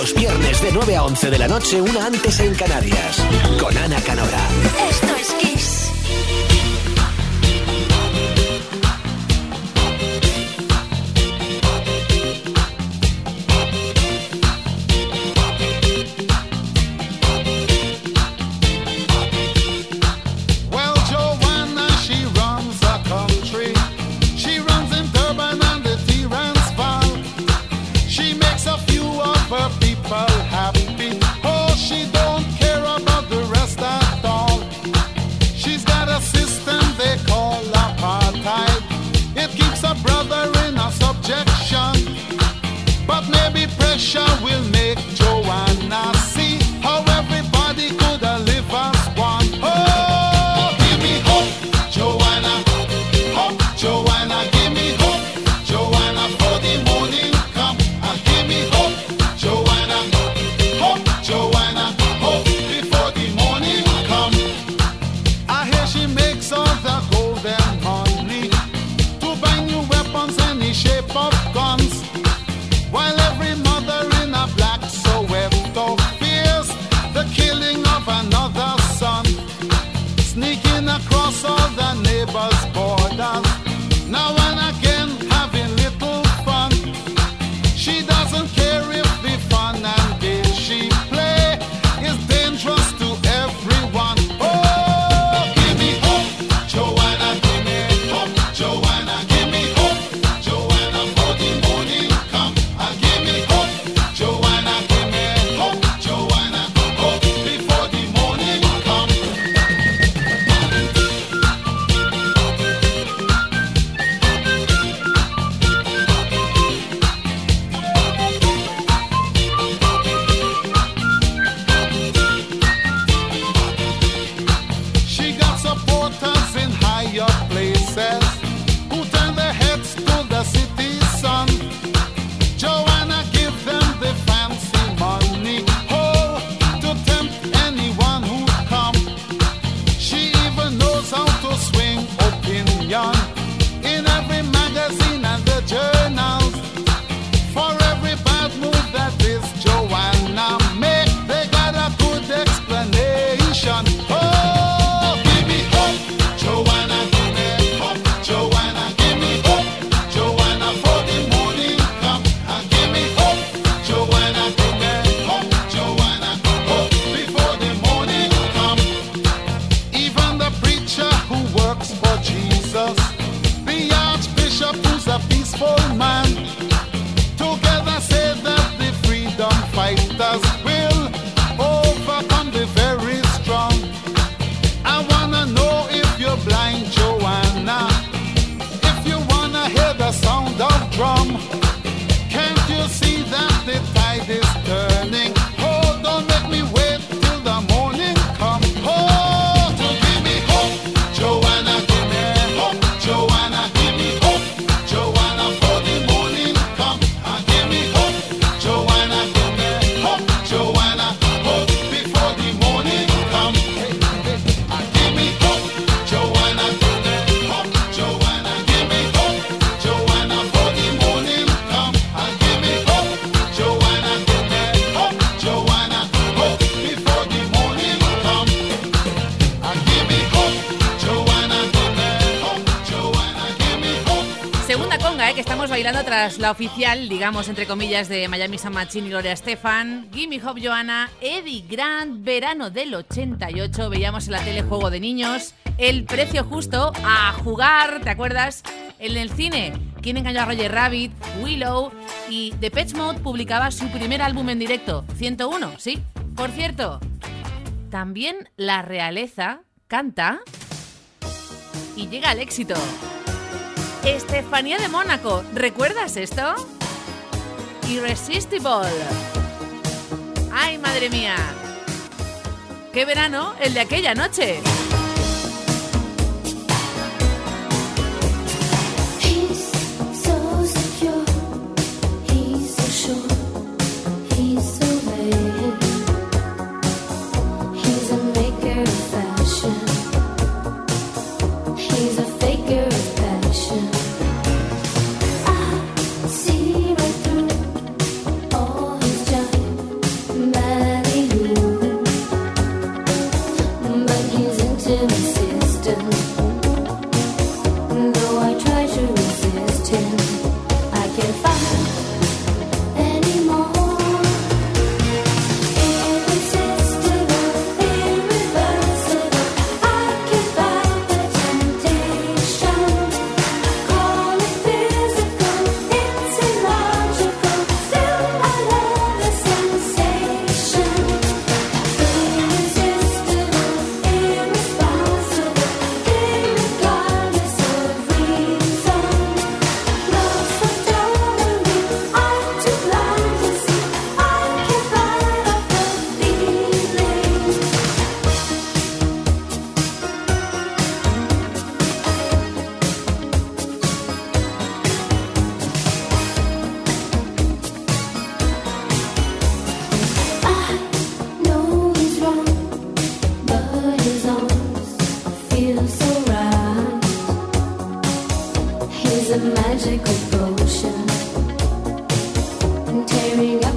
Los viernes de 9 a 11 de la noche, una antes en Canarias. Con Ana Canora. Esto es Kiss. La oficial, digamos, entre comillas, de Miami San Machín y Gloria Estefan, Gimme Hop Joanna, Eddie Grant, verano del 88, veíamos en la tele Juego de Niños, El Precio Justo, a jugar, ¿te acuerdas? En el cine, ¿Quién engañó a Roger Rabbit? Willow y The Pet Mode publicaba su primer álbum en directo, 101, ¿sí? Por cierto, también la realeza canta y llega al éxito. Estefanía de Mónaco, ¿recuerdas esto? Irresistible. ¡Ay, madre mía! ¡Qué verano el de aquella noche! is a magical potion. Tearing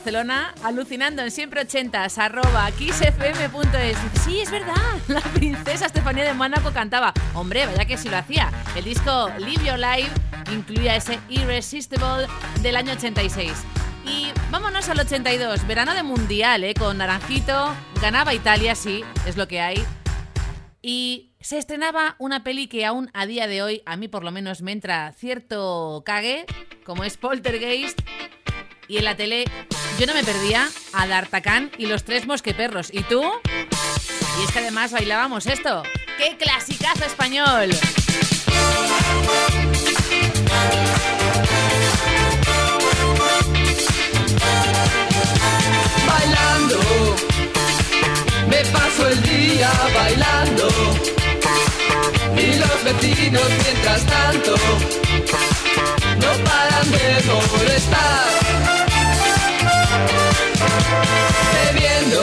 Barcelona, alucinando en siempre ochentas, arroba kissfm.es. Sí, es verdad, la princesa Estefanía de Mónaco cantaba. Hombre, vaya que sí lo hacía. El disco Live Your Life incluía ese Irresistible del año 86. Y vámonos al 82, verano de mundial, ¿eh? con Naranjito, ganaba Italia, sí, es lo que hay. Y se estrenaba una peli que aún a día de hoy, a mí por lo menos me entra cierto cague, como es Poltergeist. Y en la tele yo no me perdía a D'Artacán y los tres mosqueperros. ¿Y tú? Y es que además bailábamos esto. ¡Qué clasicazo español! Bailando, me paso el día bailando. Y los vecinos mientras tanto no paran de molestar bebiendo,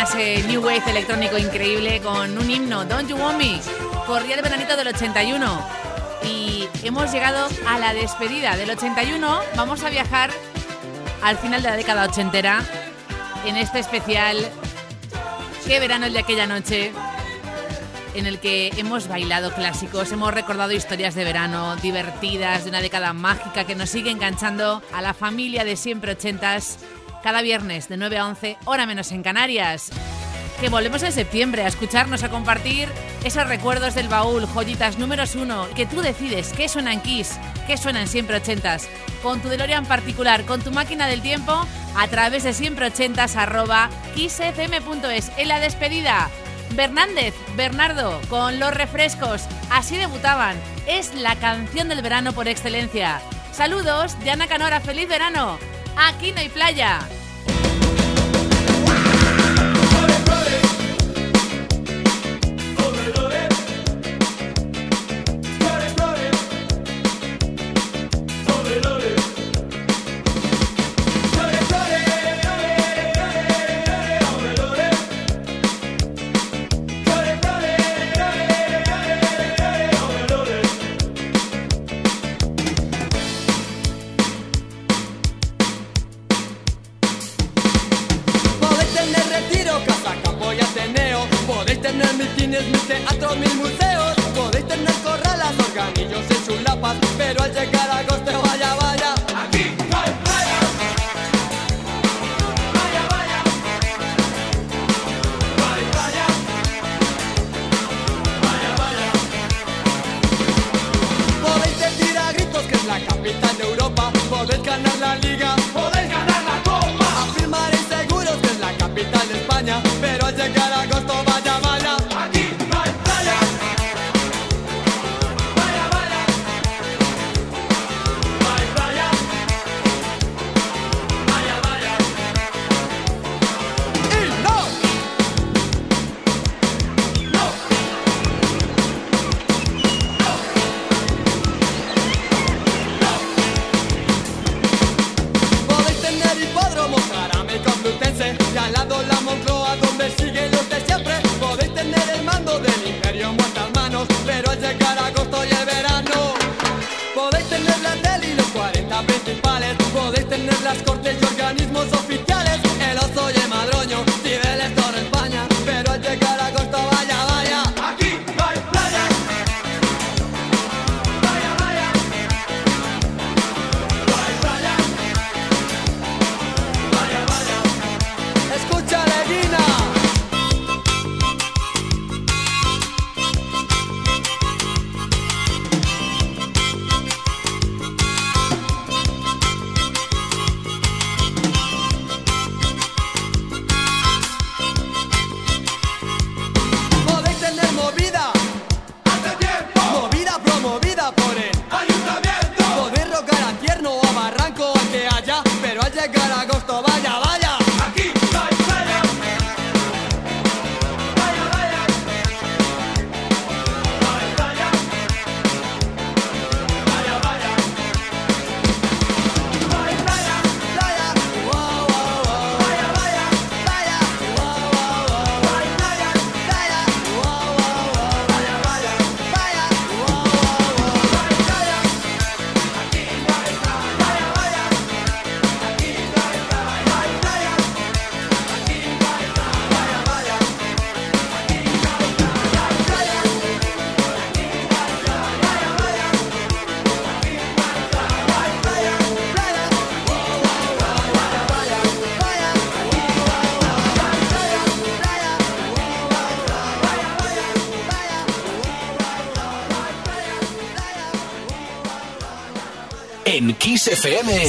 más New Wave electrónico increíble con un himno, Don't You Want Me, corría el veranito del 81. Y hemos llegado a la despedida del 81. Vamos a viajar al final de la década ochentera en este especial Qué verano el de aquella noche en el que hemos bailado clásicos, hemos recordado historias de verano divertidas de una década mágica que nos sigue enganchando a la familia de siempre ochentas cada viernes de 9 a 11, hora menos en Canarias. Que volvemos en septiembre a escucharnos, a compartir esos recuerdos del baúl, joyitas números uno, que tú decides qué suenan Kiss, qué suenan siempre ochentas, con tu DeLorean particular, con tu máquina del tiempo, a través de siempre ochentas arroba kissfm.es. En la despedida, Bernández, Bernardo, con los refrescos, así debutaban. Es la canción del verano por excelencia. Saludos, Diana Canora, feliz verano. Aquí no hay playa. teatros, mil museos, podéis tener corralas, organillos y chulapas, pero al llegar a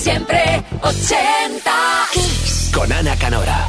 Siempre ochenta. con Ana Canora.